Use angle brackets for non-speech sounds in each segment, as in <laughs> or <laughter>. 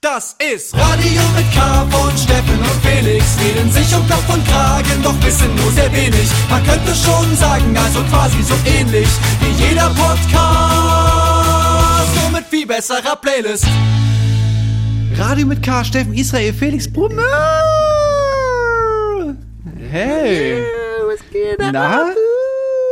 Das ist Radio mit K von Steffen und Felix. Reden sich um Kopf und Kragen, doch wissen nur sehr wenig. Man könnte schon sagen, also quasi so ähnlich wie jeder Podcast. Nur mit viel besserer Playlist. Radio mit K, Steffen, Israel, Felix, Brumme. Hey. Was geht Na?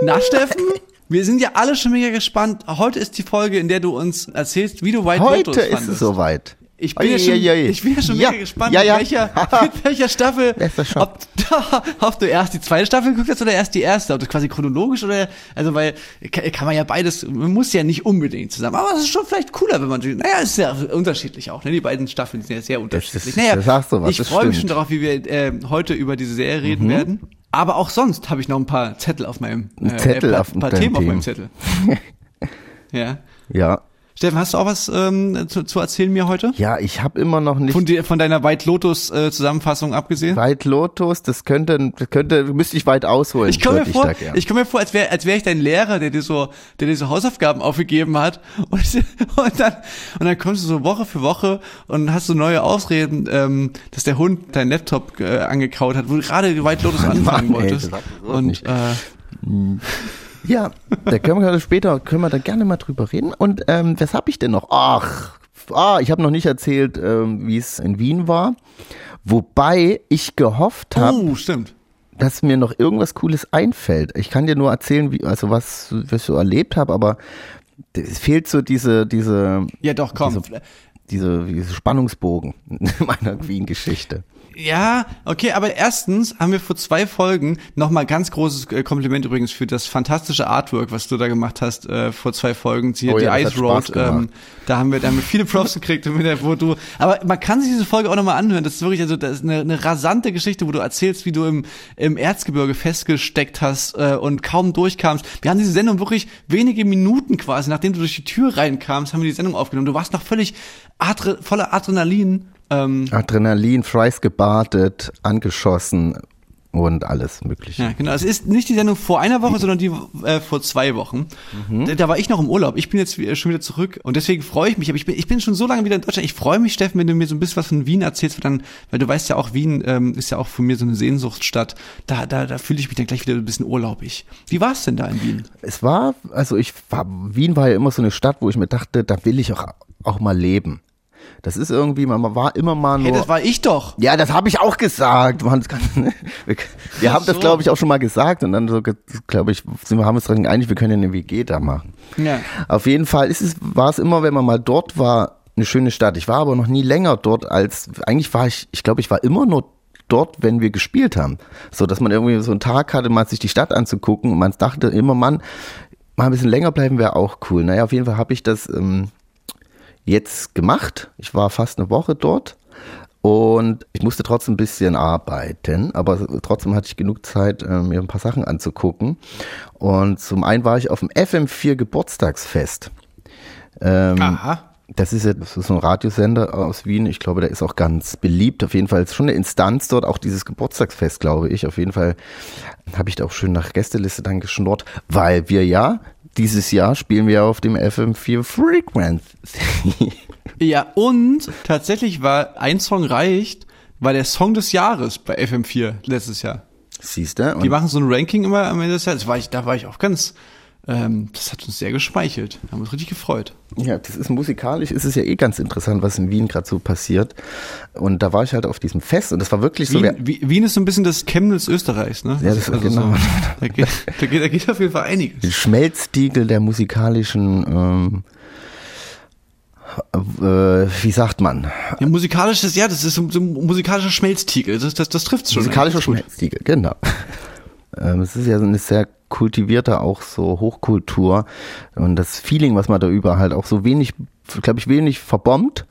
Na, Steffen? Wir sind ja alle schon mega gespannt. Heute ist die Folge, in der du uns erzählst, wie du White Heute Lotus ist fandest. es soweit. Ich bin, ja schon, ich bin ja schon Ja. mega gespannt, Ja, ja. Mit, welcher, <laughs> mit welcher Staffel, ob, <laughs> ob du erst die zweite Staffel geguckt hast oder erst die erste, ob du quasi chronologisch oder, also weil, kann, kann man ja beides, man muss ja nicht unbedingt zusammen, aber es ist schon vielleicht cooler, wenn man, naja, es ist ja unterschiedlich auch, ne, die beiden Staffeln sind ja sehr unterschiedlich. naja, das sagst du was, ich das freue mich schon darauf, wie wir äh, heute über diese Serie reden werden. Aber auch sonst habe ich noch ein paar Zettel auf meinem, äh, Ein Zettel äh, paar, auf paar deinem Themen auf meinem Themen. Zettel. <laughs> ja. Ja. Steffen, hast du auch was ähm, zu, zu erzählen mir heute? Ja, ich habe immer noch nicht Von, dir, von deiner White Lotus äh, Zusammenfassung abgesehen? White Lotus, das könnte, das könnte, müsste ich weit ausholen. Ich komme mir vor, gern. ich komme mir vor, als wäre als wär ich dein Lehrer, der dir so, der dir so Hausaufgaben aufgegeben hat <laughs> und, und dann und dann kommst du so Woche für Woche und hast so neue Ausreden, ähm, dass der Hund deinen Laptop äh, angekaut hat, wo du gerade White Lotus anfangen Mann, ey, wolltest. ich so und nicht. äh, Ja, da können wir später, können wir da gerne mal drüber reden. Und ähm, was habe ich denn noch? Ach, ah, ich habe noch nicht erzählt, ähm, wie es in Wien war. Wobei ich gehofft habe, oh, stimmt. dass mir noch irgendwas Cooles einfällt. Ich kann dir nur erzählen, wie, also was, was ich so erlebt habe, aber es fehlt so diese, diese, Ja, doch, komm. diese, diese Spannungsbogen <laughs> meiner Wien-Geschichte. Ja, okay, aber erstens haben wir vor zwei Folgen nochmal ganz großes äh, Kompliment übrigens für das fantastische Artwork, was du da gemacht hast äh, vor zwei Folgen. Hier Oh die ja, Ice Road, ähm, da haben wir, da haben wir viele Props gekriegt, <laughs> wo du. Aber man kann sich diese Folge auch nochmal anhören. Das ist wirklich, also das ist eine, eine rasante Geschichte, wo du erzählst, wie du im, im Erzgebirge festgesteckt hast äh, und kaum durchkamst. Wir haben diese Sendung wirklich wenige Minuten quasi, nachdem du durch die Tür reinkamst, haben wir die Sendung aufgenommen. Du warst noch völlig adre, voller Adrenalin. Ähm, Adrenalin, Fries gebadet, angeschossen und alles mögliche. Ja, genau. Es ist nicht die Sendung vor einer Woche, sondern die äh, vor zwei Wochen. Da, da war ich noch im Urlaub. Ich bin jetzt schon wieder zurück und deswegen freue ich mich. Aber ich bin, ich bin schon so lange wieder in Deutschland. Ich freue mich, Steffen, wenn du mir so ein bisschen was von Wien erzählst, weil dann, weil du weißt ja auch, Wien ähm, ist ja auch von mir so eine Sehnsuchtsstadt. Da, da, da fühle ich mich dann gleich wieder ein bisschen urlaubig. Wie war es denn da in Wien? Es war, also ich war, Wien war ja immer so eine Stadt, wo ich mir dachte, da will ich auch, auch mal leben. Das ist irgendwie, man war immer mal nur. Hey, das war ich doch. ja, das habe ich auch gesagt. Mann, das kann, <laughs> wir wir haben das, so. glaube ich, auch schon mal gesagt. Und dann so, glaube ich, sind wir haben uns daran geeinigt, wir können ja eine WG da machen. Ja. Auf jeden Fall ist es, war es immer, wenn man mal dort war, eine schöne Stadt. Ich war aber noch nie länger dort als, eigentlich war ich, ich glaube, ich war immer nur dort, wenn wir gespielt haben. So, dass man irgendwie so einen Tag hatte, mal sich die Stadt anzugucken und man dachte immer, Mann, mal ein bisschen länger bleiben wäre auch cool. Naja, auf jeden Fall habe ich das ähm, jetzt gemacht. Ich war fast eine Woche dort. Und ich musste trotzdem ein bisschen arbeiten, aber trotzdem hatte ich genug Zeit, äh, mir ein paar Sachen anzugucken. Und zum einen war ich auf dem FM4 Geburtstagsfest. Ähm, Aha. das ist ja das ist so ein Radiosender aus Wien. Ich glaube, der ist auch ganz beliebt. Auf jeden Fall ist schon eine Instanz dort, auch dieses Geburtstagsfest, glaube ich. Auf jeden Fall habe ich da auch schön nach Gästeliste dann geschnurrt, weil wir ja dieses Jahr spielen wir auf dem FM4 Frequency. Ja, und tatsächlich war ein Song reicht, war der Song des Jahres bei FM4 letztes Jahr. Siehst du? Die machen so ein Ranking immer am Ende des Jahres. War ich, da war ich auch ganz, ähm, das hat uns sehr geschmeichelt. Haben uns richtig gefreut. Ja, das ist musikalisch, ist es ja eh ganz interessant, was in Wien gerade so passiert. Und da war ich halt auf diesem Fest und das war wirklich so. Wien, Wie- Wien ist so ein bisschen das Chemnitz Österreichs, ne? Ja, das ist genau. So, da, geht, da, geht, da geht auf jeden Fall einiges. den Schmelztiegel der musikalischen, ähm, äh, wie sagt man? Ja, musikalisches, ja, das ist so, ein musikalischer Schmelztiegel. Das, das, das trifft schon. Musikalischer. Schmelztiegel, genau. Ähm, es ist ja eine sehr kultivierte auch so Hochkultur und das Feeling, was man da über halt auch so wenig, glaube ich, wenig verbombt.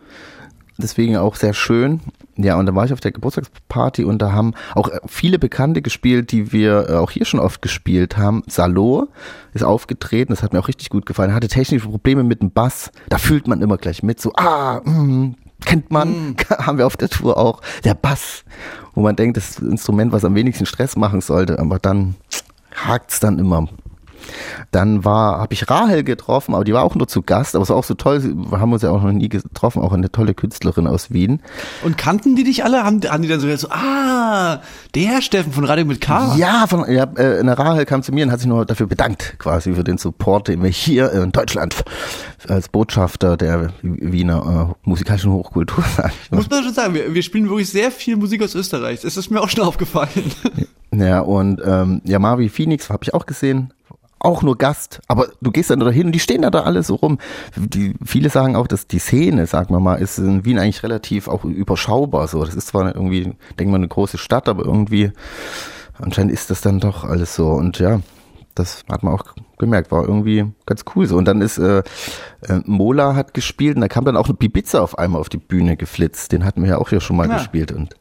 Deswegen auch sehr schön. Ja, und da war ich auf der Geburtstagsparty und da haben auch äh, viele Bekannte gespielt, die wir äh, auch hier schon oft gespielt haben. Salo ist aufgetreten, das hat mir auch richtig gut gefallen. Er hatte technische Probleme mit dem Bass. Da fühlt man immer gleich mit, so, ah, mm, kennt man, <laughs> haben wir auf der Tour auch. Der Bass, wo man denkt, das Instrument, was am wenigsten Stress machen sollte, aber dann hakt's dann immer. Dann war, habe ich Rahel getroffen, aber die war auch nur zu Gast, aber es war auch so toll, wir haben uns ja auch noch nie getroffen, auch eine tolle Künstlerin aus Wien. Und kannten die dich alle? Haben, haben die dann so, so ah, der Steffen von Radio mit K? Ja, von, ja äh, eine Rahel kam zu mir und hat sich nur dafür bedankt, quasi für den Support, den wir hier in Deutschland als Botschafter der Wiener äh, musikalischen Hochkultur. <laughs> Muss man schon sagen, wir, wir spielen wirklich sehr viel Musik aus Österreich. Das ist mir auch schon aufgefallen. Ja, und ähm, ja, Marvi Phoenix habe ich auch gesehen. Auch nur Gast, aber du gehst dann da hin und die stehen da, da alle so rum. Die, viele sagen auch, dass die Szene, sagen wir mal, ist in Wien eigentlich relativ auch überschaubar. So, das ist zwar irgendwie, denke mal, eine große Stadt, aber irgendwie anscheinend ist das dann doch alles so. Und ja, das hat man auch gemerkt, war irgendwie ganz cool so. Und dann ist äh, äh, Mola hat gespielt und da kam dann auch eine Bibiza auf einmal auf die Bühne geflitzt. Den hatten wir ja auch hier schon mal ja. gespielt und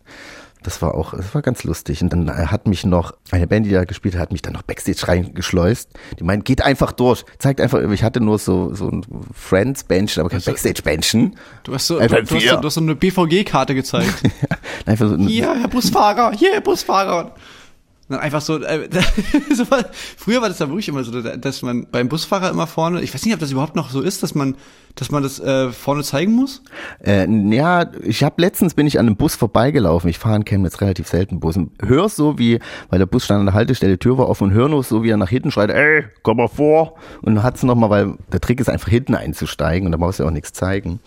das war auch, das war ganz lustig. Und dann hat mich noch, eine Band, die da gespielt hat, hat mich dann noch Backstage reingeschleust. Die meint, geht einfach durch. Zeigt einfach, ich hatte nur so, so ein Friends-Benchen, aber kein Backstage-Benchen. Du hast so, du, du, hast so, du hast so eine BVG-Karte gezeigt. <laughs> einfach so hier, Herr Busfahrer, hier, Herr Busfahrer. Dann einfach so, äh, <laughs> so, früher war das da wirklich immer so, dass man beim Busfahrer immer vorne, ich weiß nicht, ob das überhaupt noch so ist, dass man dass man das äh, vorne zeigen muss? Äh, ja, ich habe letztens bin ich an einem Bus vorbeigelaufen. Ich fahre in Chemnitz relativ selten Bus. Und hör so wie, weil der Bus stand an der Haltestelle, die Tür war offen und hör nur so, wie er nach hinten schreit, ey, komm mal vor. Und dann hat's noch mal, weil der Trick ist einfach hinten einzusteigen und da brauchst du ja auch nichts zeigen.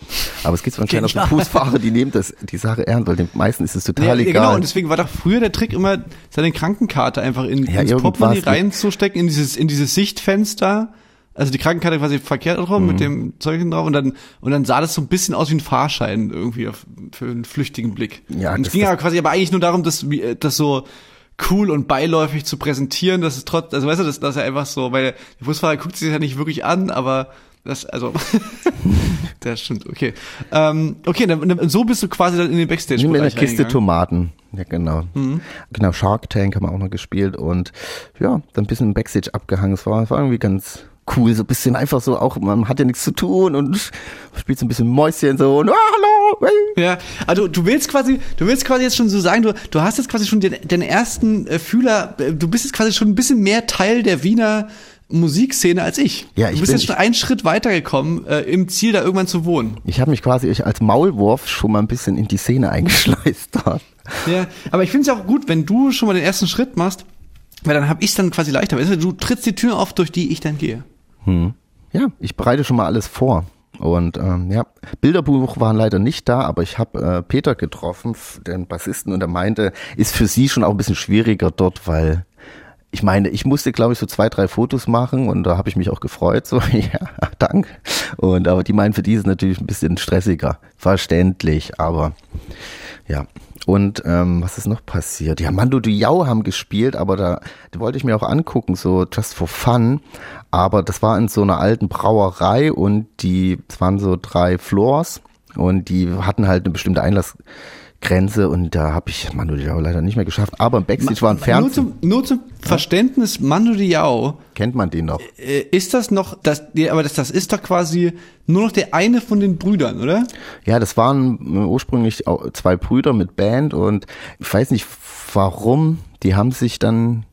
Aber es gibt anscheinend auch so Busfahrer, die nehmen das die Sache ernst, weil den meisten ist es total ja, egal. Ja, genau, und deswegen war doch früher der Trick immer, seine Krankenkarte einfach in, ja, ins Portemonnaie reinzustecken, in dieses, in dieses Sichtfenster also die Krankenkarte quasi verkehrt rum mhm. mit dem Zeugchen drauf und dann und dann sah das so ein bisschen aus wie ein Fahrschein irgendwie auf, für einen flüchtigen Blick. Ja, und es ging aber quasi aber eigentlich nur darum, dass das so cool und beiläufig zu präsentieren, dass es trotz, also weißt du, dass, dass er einfach so, weil der Busfahrer guckt sich das ja nicht wirklich an, aber das, also, <laughs> das stimmt, okay. Ähm, okay, dann, so bist du quasi dann in den backstage Mit einer Kiste Tomaten. Ja, genau. Mhm. Genau, Shark Tank haben wir auch noch gespielt und ja, dann ein bisschen im Backstage abgehangen. Es war, war irgendwie ganz, cool, so ein bisschen einfach so auch, man hat ja nichts zu tun und spielt so ein bisschen Mäuschen so und oh, hallo. Ja, also du willst quasi, du willst quasi jetzt schon so sagen, du, du hast jetzt quasi schon den, den ersten äh, Fühler, äh, du bist jetzt quasi schon ein bisschen mehr Teil der Wiener Musikszene als ich. Ja, ich du bist bin, jetzt schon einen Schritt weitergekommen, äh, im Ziel da irgendwann zu wohnen. Ich habe mich quasi als Maulwurf schon mal ein bisschen in die Szene eingeschleust dort. <laughs> Ja, aber ich finde es ja auch gut, wenn du schon mal den ersten Schritt machst, weil dann habe ich dann quasi leichter. Du trittst die Tür auf, durch die ich dann gehe. Hm. Ja, ich bereite schon mal alles vor. Und ähm, ja, Bilderbuch war leider nicht da, aber ich habe äh, Peter getroffen, den Bassisten, und er meinte, ist für sie schon auch ein bisschen schwieriger dort, weil ich meine, ich musste, glaube ich, so zwei, drei Fotos machen und da habe ich mich auch gefreut. So, <laughs> ja, danke. Und aber die meinen, für die ist es natürlich ein bisschen stressiger. Verständlich, aber ja. Und ähm, was ist noch passiert? Ja, Mando Diao haben gespielt, aber da, wollte ich mir auch angucken, so just for fun. Aber das war in so einer alten Brauerei und die, es waren so drei Floors und die hatten halt eine bestimmte Einlassgrenze und da habe ich Mando Diao leider nicht mehr geschafft. Aber im Backstage war ein Fernsehen. Nur zum, nur zum Verständnis, Mando Diao. Kennt man den noch? Äh, ist das noch, das, aber das, das ist doch quasi nur noch der eine von den Brüdern, oder? Ja, das waren äh, ursprünglich zwei Brüder mit Band und ich weiß nicht warum, die haben sich dann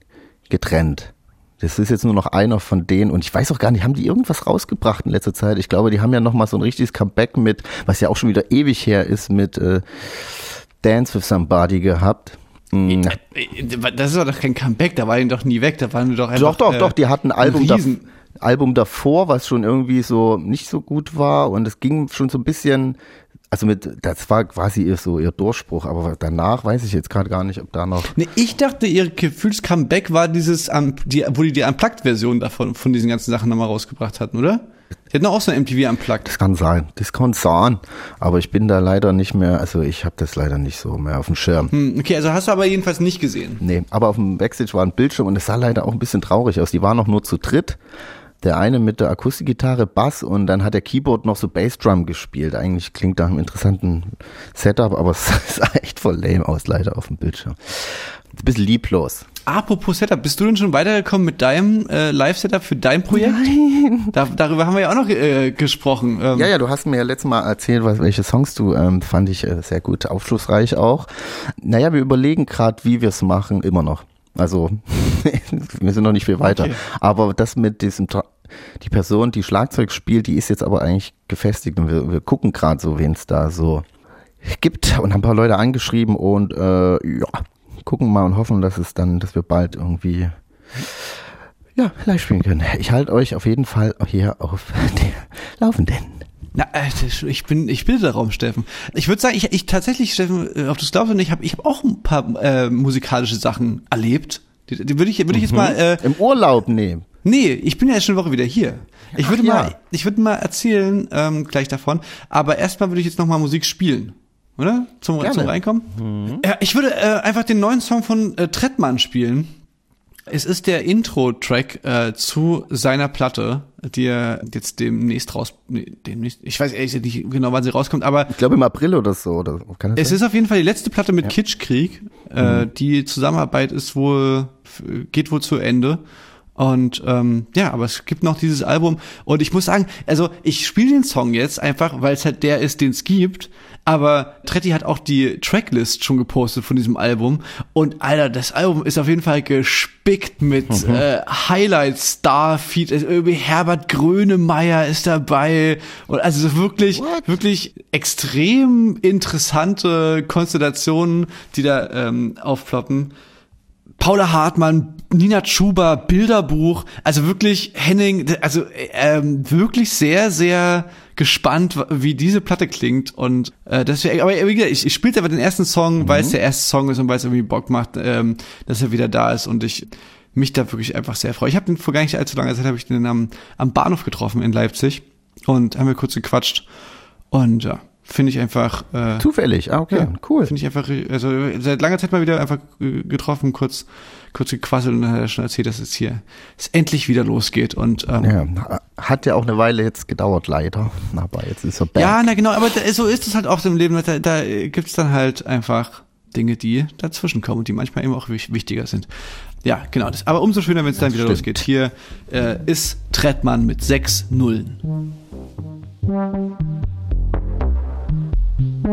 getrennt. Das ist jetzt nur noch einer von denen und ich weiß auch gar nicht, haben die irgendwas rausgebracht in letzter Zeit? Ich glaube, die haben ja noch mal so ein richtiges Comeback mit, was ja auch schon wieder ewig her ist, mit äh, Dance with Somebody gehabt. Mhm. Das ist doch kein Comeback, da war die doch nie weg, da waren wir doch einfach. Doch, doch, äh, doch, die hatten ein Album, da, Album davor, was schon irgendwie so nicht so gut war und es ging schon so ein bisschen also mit, das war quasi so ihr Durchbruch, aber danach weiß ich jetzt gerade gar nicht, ob da noch. Nee, ich dachte, ihr Gefühls-Comeback war dieses, um, die, wo die die Unplugged-Version davon, von diesen ganzen Sachen nochmal rausgebracht hatten, oder? Die hatten auch so eine MTV Unplugged. Das kann sein, das kann sein. Aber ich bin da leider nicht mehr, also ich habe das leider nicht so mehr auf dem Schirm. Hm, okay, also hast du aber jedenfalls nicht gesehen. Nee, aber auf dem Backstage war ein Bildschirm und es sah leider auch ein bisschen traurig aus. Die waren noch nur zu dritt der eine mit der Akustikgitarre, Bass und dann hat der Keyboard noch so Bassdrum gespielt. Eigentlich klingt nach einem interessanten Setup, aber <laughs> es sah echt voll lame aus, leider auf dem Bildschirm. Ein bisschen lieblos. Apropos Setup, bist du denn schon weitergekommen mit deinem äh, Live-Setup für dein Projekt? Nein. Da, darüber haben wir ja auch noch äh, gesprochen. Ähm. Ja, ja, du hast mir ja letztes Mal erzählt, was, welche Songs du ähm, fand ich äh, sehr gut, aufschlussreich auch. Naja, wir überlegen gerade, wie wir es machen, immer noch. Also <laughs> wir sind noch nicht viel weiter. Okay. Aber das mit diesem, die Person, die Schlagzeug spielt, die ist jetzt aber eigentlich gefestigt und wir, wir gucken gerade so, wen es da so gibt und haben ein paar Leute angeschrieben und äh, ja, gucken mal und hoffen, dass es dann, dass wir bald irgendwie ja, live spielen können. Ich halte euch auf jeden Fall hier auf der Laufenden. Na, äh, ich bin, ich bin der Raum, Steffen. Ich würde sagen, ich, ich tatsächlich, Steffen, äh, ob du es glaubst oder nicht, hab, ich habe auch ein paar äh, musikalische Sachen erlebt. Die, die würde ich, würde ich jetzt mal. Äh, Im Urlaub nehmen. Nee, ich bin ja schon eine Woche wieder hier. Ich würde mal, ja. ich würde mal erzählen ähm, gleich davon. Aber erstmal würde ich jetzt noch mal Musik spielen, oder? Zum, Gerne. zum Reinkommen. Ja, ich würde äh, einfach den neuen Song von äh, Trettmann spielen. Es ist der Intro-Track äh, zu seiner Platte, die er jetzt demnächst raus, nee, demnächst, ich weiß ehrlich gesagt nicht genau, wann sie rauskommt, aber Ich glaube im April oder so. Oder, kann das es sein? ist auf jeden Fall die letzte Platte mit Kitschkrieg. Äh, die Zusammenarbeit ist wohl, geht wohl zu Ende. Und ähm, ja, aber es gibt noch dieses Album. Und ich muss sagen, also ich spiele den Song jetzt einfach, weil es halt der ist, den es gibt. Aber Tretti hat auch die Tracklist schon gepostet von diesem Album. Und Alter, das Album ist auf jeden Fall gespickt mit äh, Highlights, Starfeed, also irgendwie Herbert Grönemeyer ist dabei. Und also so wirklich, wirklich extrem interessante Konstellationen, die da ähm, aufploppen. Paula Hartmann, Nina Schuber, Bilderbuch, also wirklich Henning, also ähm, wirklich sehr, sehr gespannt, wie diese Platte klingt. Und äh, deswegen, aber wie gesagt, ich, ich spiele einfach den ersten Song, weil es der erste Song ist und weil es irgendwie Bock macht, ähm, dass er wieder da ist. Und ich mich da wirklich einfach sehr freue. Ich habe den vor gar nicht allzu langer Zeit habe ich den am, am Bahnhof getroffen in Leipzig und haben wir kurz gequatscht. Und ja, finde ich einfach äh, Zufällig, ah, okay, cool. Finde ich einfach, also seit langer Zeit mal wieder einfach getroffen, kurz, kurz gequasselt und dann hat er schon erzählt, dass es hier es endlich wieder losgeht. Und ähm, ja. Ja, hat ja auch eine Weile jetzt gedauert, leider. Aber jetzt ist er back. na genau, aber da, so ist es halt auch im Leben. Da, da gibt's dann halt einfach Dinge, die dazwischen kommen und die manchmal eben auch wich- wichtiger sind. Ja, genau. Das, aber umso schöner, wenn es dann wieder stimmt. losgeht. Hier äh, ist Trettmann mit sechs Nullen. Wie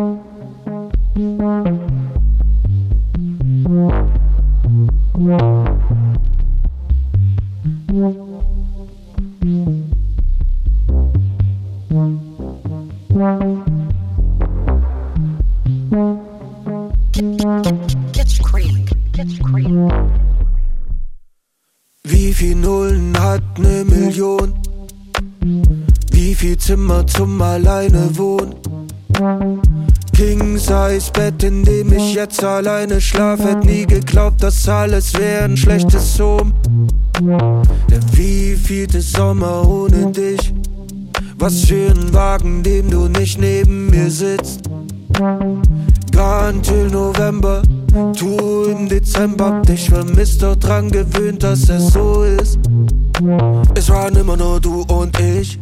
viel Nullen hat ne Million? Wie viel Zimmer zum alleine wohnen? King Size Bett, in dem ich jetzt alleine schlaf, hätt nie geglaubt, das alles wär ein schlechtes Sohn. Der wievielte Sommer ohne dich? Was für ein Wagen, dem du nicht neben mir sitzt. Gone till November, tu im Dezember, hab dich vermisst, doch dran gewöhnt, dass es so ist. Es waren immer nur du und ich,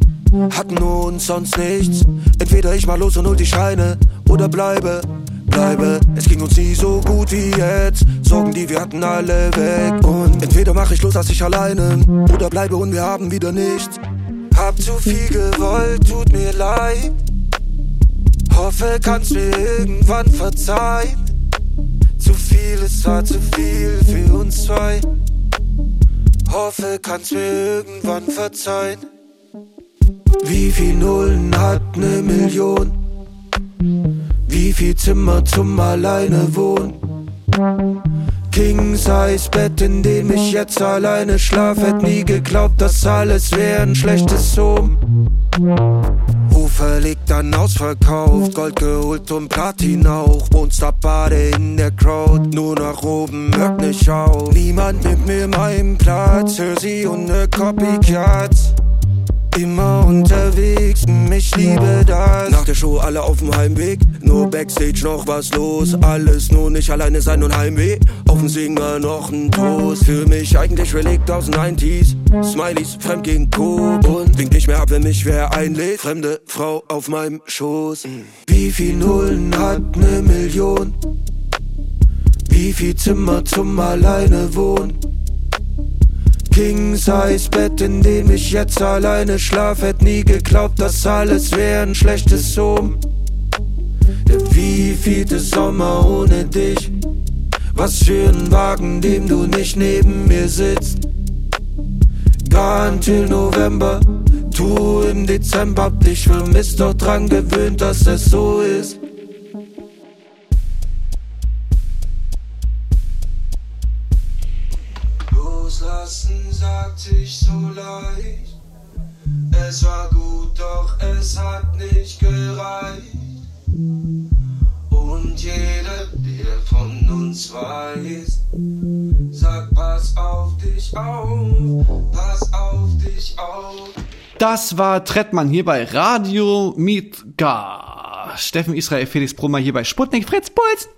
hatten uns sonst nichts. Entweder ich mal los und hol die Scheine oder bleibe, bleibe. Es ging uns nie so gut wie jetzt, Sorgen, die wir hatten, alle weg. Und entweder mach ich los, als ich alleine oder bleibe und wir haben wieder nichts. Hab zu viel gewollt, tut mir leid. Hoffe, kannst mir irgendwann verzeihen. Zu viel, es war zu viel für uns zwei. Hoffe, kannst mir irgendwann verzeihen. Wie viel Nullen hat ne Million? Wie viel Zimmer zum alleine wohnen? King Size Bett, in dem ich jetzt alleine schlaf, hätt nie geglaubt, das alles wär ein schlechtes Sohn. Ufer liegt dann ausverkauft, Gold geholt und Platin auch. Monsterbade in der Crowd, nur nach oben, hört nicht auf. Niemand nimmt mir meinen Platz, hör sie und ne Copycats. Immer unterwegs, ich liebe das. Nach der Show alle auf dem Heimweg, nur Backstage noch was los. Alles nur nicht alleine sein und Heimweh. Auf dem Singer noch ein Toast. Für mich eigentlich Relikt aus den 90s. Smileys, fremd gegen Co. Und wink nicht mehr ab, wenn mich wer einlädt. Fremde Frau auf meinem Schoß. Wie viel Nullen hat ne Million? Wie viel Zimmer zum alleine wohnen? King Size Bett, in dem ich jetzt alleine schlaf, hätt nie geglaubt, das alles wär ein schlechtes Sohn. Der wievielte Sommer ohne dich? Was für ein Wagen, dem du nicht neben mir sitzt. Gar till November, tu im Dezember, hab dich vermisst, doch dran gewöhnt, dass es so ist. Das war Trettmann hier bei Radio Mietgar. Steffen Israel, Felix Brummer hier bei Sputnik Fritz Puls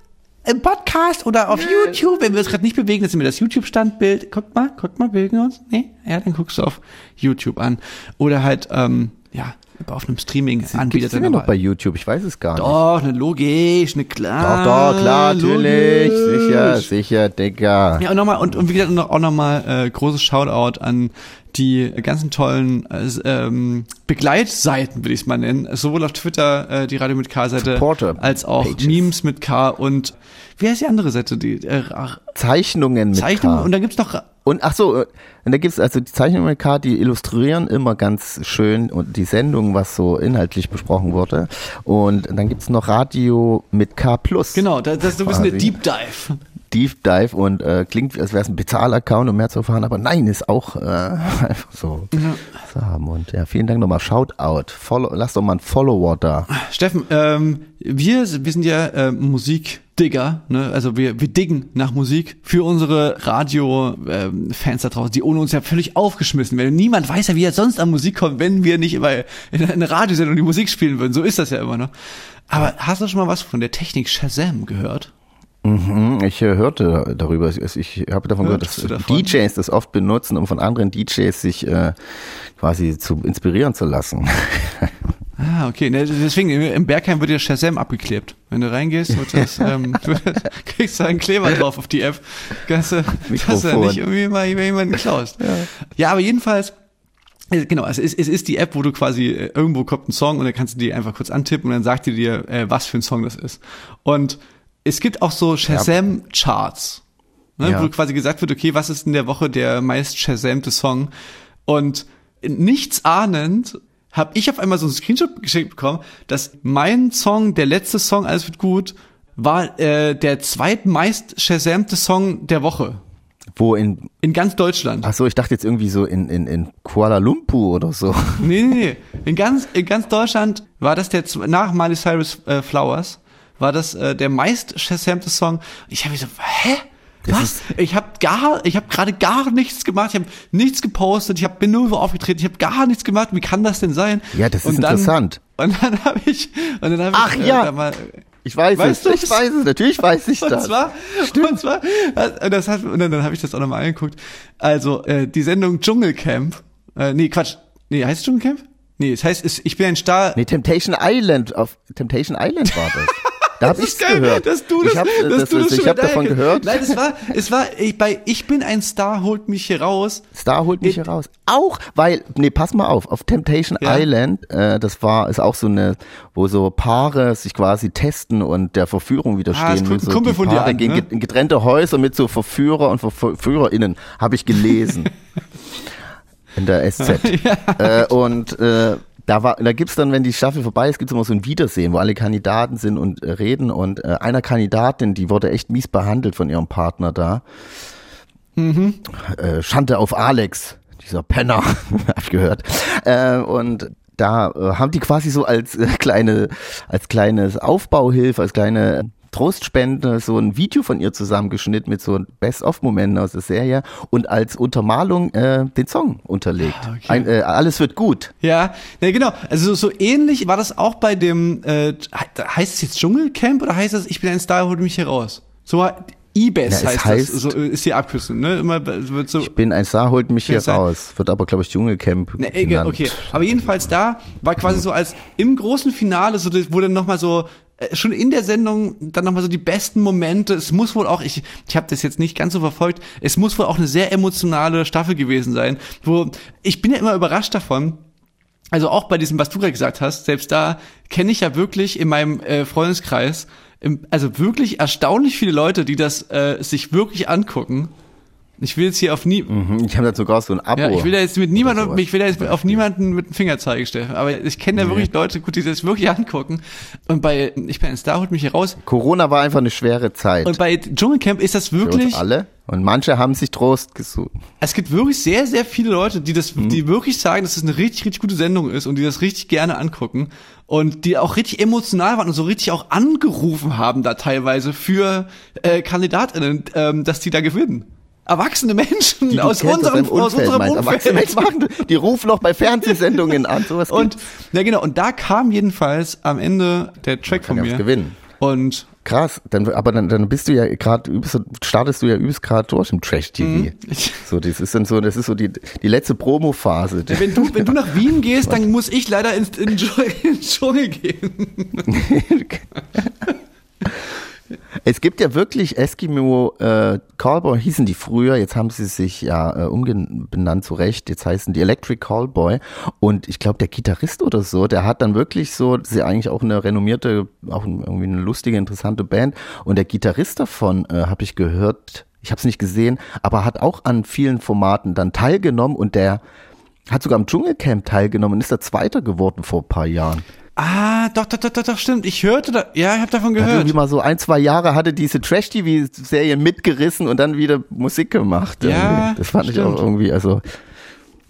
im Podcast oder auf YouTube. Wenn wir uns gerade nicht bewegen, das ist mir das YouTube-Standbild. Guck mal, guck mal, bewegen wir uns? Nee? Ja, dann guckst du auf YouTube an. Oder halt, ähm, ja, auf einem Streaming-Anbieter. Den deiner noch bei YouTube? Ich weiß es gar nicht. Doch, ne, logisch, ne, klar. Doch, doch, klar, natürlich. logisch. Sicher, sicher, Digga. Ja, und nochmal, und, und wie gesagt, auch nochmal äh, großes Shoutout an die ganzen tollen äh, ähm, Begleitseiten, würde ich es mal nennen. Sowohl auf Twitter, äh, die Radio mit K-Seite, als auch Pages. Memes mit K und wie heißt die andere Seite? Die äh, Zeichnungen mit Zeichnung K. und dann gibt's noch Und ach so, äh, und da gibt's also die Zeichnungen mit K, die illustrieren immer ganz schön und die Sendung, was so inhaltlich besprochen wurde. Und dann gibt's noch Radio mit K plus. genau, das, das ist so ein bisschen Quasi. Deep Dive. Deep Dive und äh, klingt, als wäre es ein Bezahlaccount, um mehr zu erfahren, aber nein, ist auch äh, <laughs> einfach so zu haben. Und ja, vielen Dank nochmal. Shoutout. Follow, lass doch mal einen Follower da. Steffen, ähm, wir, wir sind ja äh, Musikdigger, ne? also wir, wir diggen nach Musik für unsere Radio-Fans da draußen, die ohne uns ja völlig aufgeschmissen werden. Niemand weiß ja, wie er sonst an Musik kommt, wenn wir nicht immer in einer Radiosendung die Musik spielen würden. So ist das ja immer, ne? Aber hast du schon mal was von der Technik Shazam gehört? Mhm, ich äh, hörte darüber, ich, habe davon gehört, dass Hörtest du davon? DJs das oft benutzen, um von anderen DJs sich äh, quasi zu inspirieren zu lassen. <laughs> Ah, okay. Ne, deswegen, im Bergheim wird ja Shazam abgeklebt. Wenn du reingehst, wird das, <laughs> ähm, <laughs> kriegst du einen Kleber drauf auf die App. Kannst du, dass du nicht irgendwie mal jemanden klaust. Ja. ja, aber jedenfalls, äh, Genau, es ist, es ist die App, wo du quasi äh, irgendwo kommt ein Song und dann kannst du die einfach kurz antippen und dann sagt die dir, äh, was für ein Song das ist. Und es gibt auch so Shazam-Charts, ne, Ja. wo quasi gesagt wird, okay, was ist in der Woche der meist Shazamte Song? Und nichts ahnend habe ich auf einmal so einen Screenshot geschickt bekommen, dass mein Song, der letzte Song, alles wird gut, war äh, der zweitmeist Shazamte Song der Woche. Wo in, In ganz Deutschland. ach so, ich dachte jetzt irgendwie so in, in, in Kuala Lumpur oder so. Nee, nee, nee. In ganz, in ganz Deutschland war das der, nach Miley Cyrus äh, Flowers, war das äh, der meist shasamte Song. Ich habe so, hä? Was? Ich habe gar, ich habe gerade gar nichts gemacht. Ich habe nichts gepostet. Ich hab, bin nur aufgetreten. Ich habe gar nichts gemacht. Wie kann das denn sein? Ja, das ist Und dann- interessant. Und dann habe ich, und dann habe Ach ich, ja. da mal, Ich weiß Weißt es, du ich weiß es, natürlich weiß ich <laughs> und das. zwar, und zwar, äh, das hat, und dann, dann habe ich das auch nochmal angeguckt. Also, äh, die Sendung Dschungelcamp, äh, nee, Quatsch, nee, heißt es Dschungelcamp? Nee, es heißt, ich bin ein Star, Nee, Temptation Island, auf Temptation Island war das. <laughs> Da habe geil, gehört. Dass du das, ich habe das, das ich hab davon gehört. Nein, es war, es war, ich, bei Ich bin ein Star, holt mich hier raus. Star holt mich Ich- hier raus. Auch, weil, nee, pass mal auf, auf Temptation Ja. Island, äh, das war, ist auch so eine, wo so Paare sich quasi testen und der Verführung Ah, widerstehen. guckt ein so Kumpel von dir Paare an, gehen ne? getrennte Häuser mit so Verführer und Ver VerführerInnen, habe ich gelesen. <laughs> in der SZ. <laughs> äh, und äh, da war, da gibt's dann, wenn die Staffel vorbei ist, gibt's immer so ein Wiedersehen, wo alle Kandidaten sind und äh, reden. Und äh, einer Kandidatin, die wurde echt mies behandelt von ihrem Partner da. Äh, Schande auf Alex, dieser Penner, <laughs> hab ich gehört. Äh, und da äh, haben die quasi so als äh, kleine, als kleines Aufbauhilfe, als kleine Trostspende so ein Video von ihr zusammengeschnitten mit so Best-of-Momenten aus der Serie und als Untermalung äh, den Song unterlegt. Ah, okay. Ein, äh, alles wird gut. Ja, ja genau. Also so, so ähnlich war das auch bei dem, äh, he- heißt es jetzt Dschungelcamp oder heißt es, ich bin ein Star, holt mich hier raus? So, IBES Ja, heißt, heißt- das, so ist die Abkürzung, ne? Immer wird so, Ich bin ein Star, holt mich hier Ja, sei- raus. Wird aber, glaube ich, Dschungelcamp Ne, egal, genannt. okay. Aber jedenfalls da war quasi so als im großen Finale, so das wurde nochmal so, schon in der Sendung dann nochmal so die besten Momente. Es muss wohl auch, ich, ich habe das jetzt nicht ganz so verfolgt, es muss wohl auch eine sehr emotionale Staffel gewesen sein, wo ich bin ja immer überrascht davon, also auch bei diesem, was du gerade gesagt hast, selbst da kenne ich ja wirklich in meinem äh, Freundeskreis im, also wirklich erstaunlich viele Leute, die das äh, sich wirklich angucken. Ich will jetzt hier auf nie, Mhm, Ich habe da sogar so ein Abo. ja, ich will da jetzt mit niemandem, ich will da jetzt auf niemanden mit dem Finger zeigen, Steffen. Aber ich kenne ja wirklich Leute, gut, die das wirklich angucken. Und bei, ich bin ein Star, holt mich hier raus. Corona war einfach eine schwere Zeit. Und bei Dschungelcamp ist das für wirklich, uns alle. Und manche haben sich Trost gesucht. es gibt wirklich sehr, sehr viele Leute, die das, Mhm. die wirklich sagen, dass es eine richtig, richtig gute Sendung ist und die das richtig gerne angucken und die auch richtig emotional waren und so richtig auch angerufen haben da teilweise für äh, KandidatInnen, ähm, dass die da gewinnen. Erwachsene Menschen Die du aus unserem, aus unserem meinst. Erwachsene Umfeld. Machen, die rufen noch bei Fernsehsendungen an. Sowas Und, gibt's. ja genau, und da kam jedenfalls am Ende der Track von ja mir. gewinnen. Und Krass, dann, aber dann, dann bist du ja gerade, startest du ja übelst gerade durch im Trash-TV. Mhm. Ich- So, das ist dann so, das ist so die, die letzte Promo-Phase. wenn du, wenn du nach Wien gehst, dann <laughs> muss ich leider ins, in, in Dschungel gehen. <laughs> <laughs> Es gibt ja wirklich Eskimo äh, Callboy, hießen die früher, jetzt haben sie sich ja äh, umbenannt zu Recht, jetzt heißen die Electric Callboy und ich glaube der Gitarrist oder so, der hat dann wirklich so, das ist ja eigentlich auch eine renommierte, auch irgendwie eine lustige, interessante Band und der Gitarrist davon, äh, habe ich gehört, ich habe es nicht gesehen, aber hat auch an vielen Formaten dann teilgenommen und der hat sogar am Dschungelcamp teilgenommen und ist da Zweiter geworden vor ein paar Jahren. Ah, doch, doch, doch, doch, doch, stimmt. Ich hörte da, ja, ich habe davon Hat gehört. irgendwie mal so ein, zwei Jahre hatte diese Trash-TV-Serien mitgerissen und dann wieder Musik gemacht. Ja. Das fand ich stimmt. auch irgendwie, also,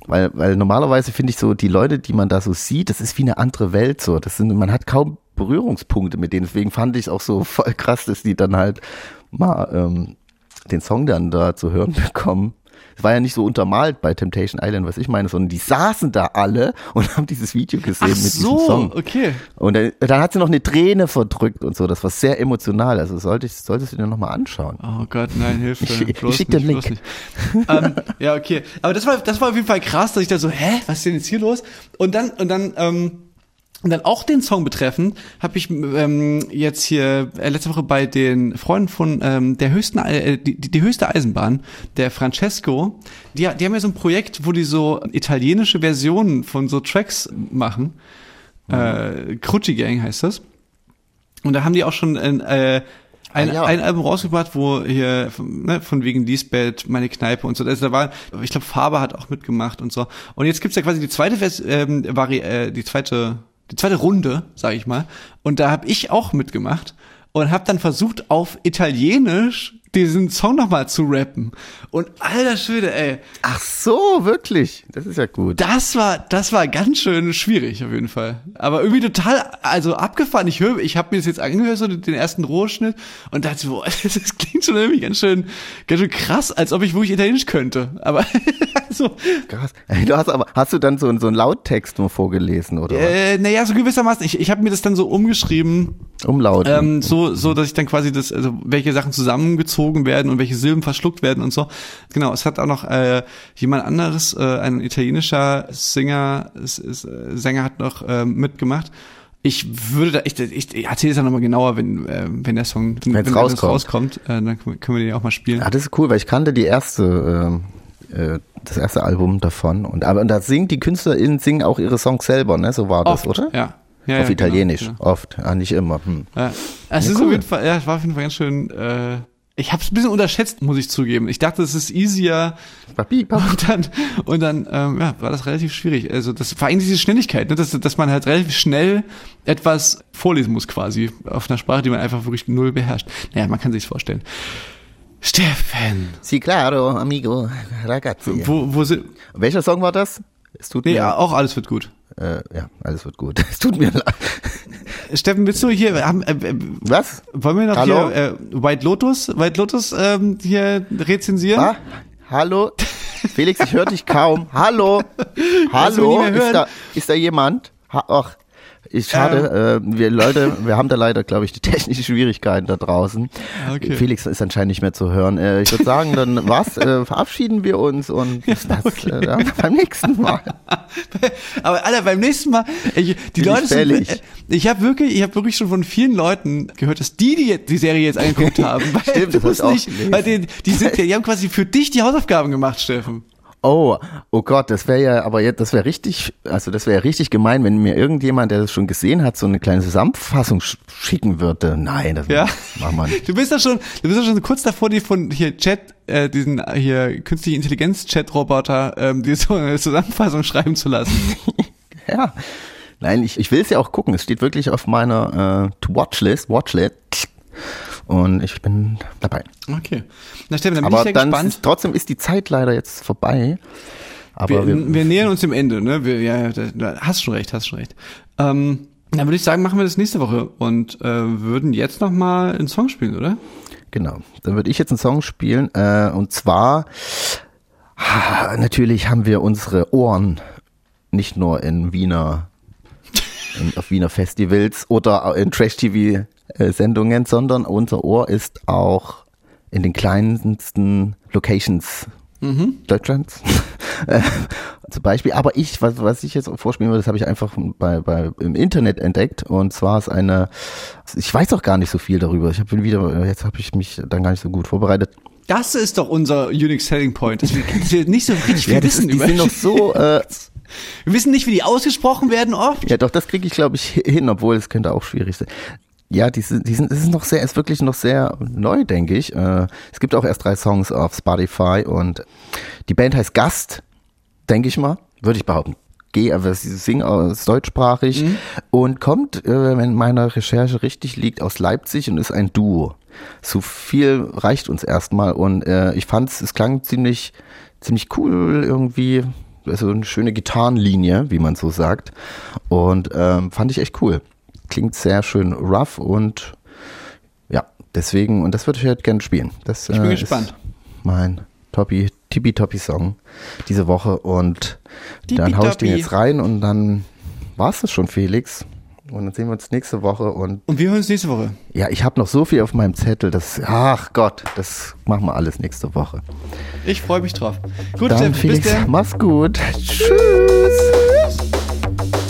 weil, weil normalerweise finde ich so, die Leute, die man da so sieht, das ist wie eine andere Welt so. Das sind, man hat kaum Berührungspunkte mit denen. Deswegen fand ich es auch so voll krass, dass die dann halt mal ähm, den Song dann da zu hören bekommen. Es war ja nicht so untermalt bei Temptation Island, was ich meine, sondern die saßen da alle und <laughs> haben dieses Video gesehen Ach mit diesem so, Song. okay. Und dann, dann hat sie noch eine Träne verdrückt und so. Das war sehr emotional. Also sollte ich, solltest du dir nochmal anschauen. Oh Gott, nein, Hilfe. Ich- ich schick dir einen nicht. ähm, ja, okay. Aber das war, das war auf jeden Fall krass, dass ich da so, hä, was ist denn jetzt hier los? Und dann, und dann, ähm, und dann auch den Song betreffend, habe ich ähm, jetzt hier äh, letzte Woche bei den Freunden von ähm, der höchsten äh, die, die, höchste Eisenbahn, der Francesco, die, die haben ja so ein Projekt, wo die so italienische Versionen von so Tracks machen. Äh, Crucci Gang heißt das. Und da haben die auch schon ein, äh, ein, Ah, ja. ein Album rausgebracht, wo hier von, ne, von wegen Lisbeth, meine Kneipe und so. Also da war, ich glaube, Faber hat auch mitgemacht und so. Und jetzt gibt's ja quasi die zweite Vers ähm, Vari äh, die zweite, die zweite Runde, sage ich mal. Und da habe ich auch mitgemacht und habe dann versucht, auf Italienisch diesen Song nochmal zu rappen. Und alter Schwede, ey, Ach so, wirklich. Das ist ja gut. das war, das war ganz schön schwierig auf jeden Fall. Aber irgendwie total, also abgefahren. Ich höre, ich habe mir das jetzt angehört, so den ersten Rohschnitt und dachte, <laughs> boah, das, das klingt schon irgendwie ganz schön, ganz schön krass, als ob ich wirklich Italienisch könnte. Aber <laughs> also, Krass. Du hast aber, hast du dann so, so einen Lauttext nur vorgelesen oder äh, naja, so gewissermaßen. Ich, ich habe mir das dann so umgeschrieben, Umlaut. ähm, so, so, dass ich dann quasi das, also welche Sachen zusammengezogen werden und welche Silben verschluckt werden und so. Genau, es hat auch noch äh, jemand anderes, äh, ein italienischer Singer, s- äh, Sänger hat noch äh, mitgemacht. Ich würde da, ich, ich, ich erzähle es dann nochmal genauer, wenn, äh, wenn der Song, wenn, wenn rauskommt. das rauskommt, äh, dann können wir- den auch mal spielen. Ja, das ist cool, weil ich kannte die erste, ähm, äh, das erste Album davon. Und aber und da singt die KünstlerInnen singen auch ihre Songs selber, ne? So war das, Oft, oder? Ja. ja Auf ja, Italienisch, Genau, oft. Ah, nicht immer. Hm. genau. Ja. Es Ja, ist cool. auf jeden Fall, ja, war auf jeden Fall ganz schön, äh, ich habe es ein bisschen unterschätzt, muss ich zugeben. Ich dachte, es ist easier, Papi, papi. Und dann, und dann ähm, ja, war das relativ schwierig. Also das vor allem diese Schnelligkeit, ne? dass, dass man halt relativ schnell etwas vorlesen muss quasi auf einer Sprache, die man einfach wirklich null beherrscht. Naja, man kann sich's vorstellen. Steffen, Si claro, amigo, ragazzi. wo, wo sind? Welcher Song war das? Es tut Nee, mir, ja, auch alles wird gut. Äh, ja, alles wird gut. <laughs> Es tut mir leid. Steffen, willst du hier, haben, äh, äh, Was? wollen wir noch Hallo? hier äh, White Lotus, White Lotus ähm, hier rezensieren? Ah, hallo? Felix, ich höre dich kaum. Hallo? <laughs> Hallo? Ist da, ist da jemand? Ha ach, ist schade. äh, wir Leute, wir haben da leider, glaube ich, die technischen Schwierigkeiten da draußen. Okay. Felix ist anscheinend nicht mehr zu hören. Äh, ich würde sagen, dann <laughs> was? Äh, verabschieden wir uns und bis das äh, ja, beim nächsten Mal. <laughs> Aber Alter, beim nächsten Mal, ich, die Bin ich Leute sind, fällig. äh, ich habe wirklich, ich habe wirklich schon von vielen Leuten gehört, dass die die, die Serie jetzt angeguckt <laughs> haben. Weil Stimmt, das du ich auch nicht, weil die, die sind, die haben quasi für dich die Hausaufgaben gemacht, Steffen. Oh, oh Gott, das wäre ja, aber jetzt, das wäre richtig, also das wäre ja richtig gemein, wenn mir irgendjemand, der das schon gesehen hat, so eine kleine Zusammenfassung sch schicken würde. Nein, das Ja. machen wir nicht. Du bist ja schon, du bist ja schon kurz davor, die von hier Chat, äh, diesen äh, hier künstliche Intelligenz Chat Roboter, ähm, die so eine Zusammenfassung schreiben zu lassen. <laughs> Ja. Nein, ich, ich will es ja auch gucken. Es steht wirklich auf meiner äh, To-Watch-List, Watchlet. Und ich bin dabei. Okay. Na Steffen, dann bin Aber ich ja dann gespannt. ist, trotzdem ist die Zeit leider jetzt vorbei. Aber wir, wir, wir, nähern uns dem Ende, ne? Wir, ja, da- hast schon recht, hast schon recht. Ähm, dann würde ich sagen, machen wir das nächste Woche und äh, würden jetzt noch mal einen Song spielen, oder? Genau. Dann würde ich jetzt einen Song spielen. Äh, und zwar, ah, natürlich haben wir unsere Ohren nicht nur in Wiener, in, auf Wiener Festivals oder in Trash-TV-Sendungen, sondern unser Ohr ist auch in den kleinsten Locations Deutschlands. <laughs> Äh, Zum Beispiel, aber ich, was, was ich jetzt vorspielen würde, das habe ich einfach bei, bei, im Internet entdeckt. Und zwar ist eine, ich weiß auch gar nicht so viel darüber. Ich habe wieder, jetzt habe ich mich dann gar nicht so gut vorbereitet. Das ist doch unser Unique Selling Point, dass wir, dass <laughs> wir nicht so richtig viel Ja, das wissen ist, die über sind noch <laughs> so, äh, Wir wissen nicht, wie die ausgesprochen werden oft. ja doch, das kriege ich glaube ich hin, obwohl es könnte auch schwierig sein. Ja, die sind, die sind, es ist noch sehr, ist wirklich noch sehr neu, denke ich. Äh, es gibt auch erst drei Songs auf Spotify und die Band heißt Gast, denke ich mal, würde ich behaupten. Geh, aber sie singen aus deutschsprachig und kommt, äh, wenn meine Recherche richtig liegt, aus Leipzig und ist ein Duo. So viel reicht uns erstmal und äh, ich fand es klang ziemlich, ziemlich cool irgendwie. Also eine schöne Gitarrenlinie, wie man so sagt. Und ähm, fand ich echt cool. Klingt sehr schön rough und ja, deswegen, und das würde ich halt gerne spielen. Das, Ich bin äh, gespannt. Mein Toppi, Tippitoppi Song diese Woche und dann hau ich den jetzt rein und dann war's das schon, Felix. Und dann sehen wir uns nächste Woche und Und wir hören uns nächste Woche. ja, ich habe noch so viel auf meinem Zettel, das, ach Gott, das machen wir alles nächste Woche. Ich freue mich drauf. Gut, Dann Steffen, bis Felix, dann. mach's gut. Tschüss. durch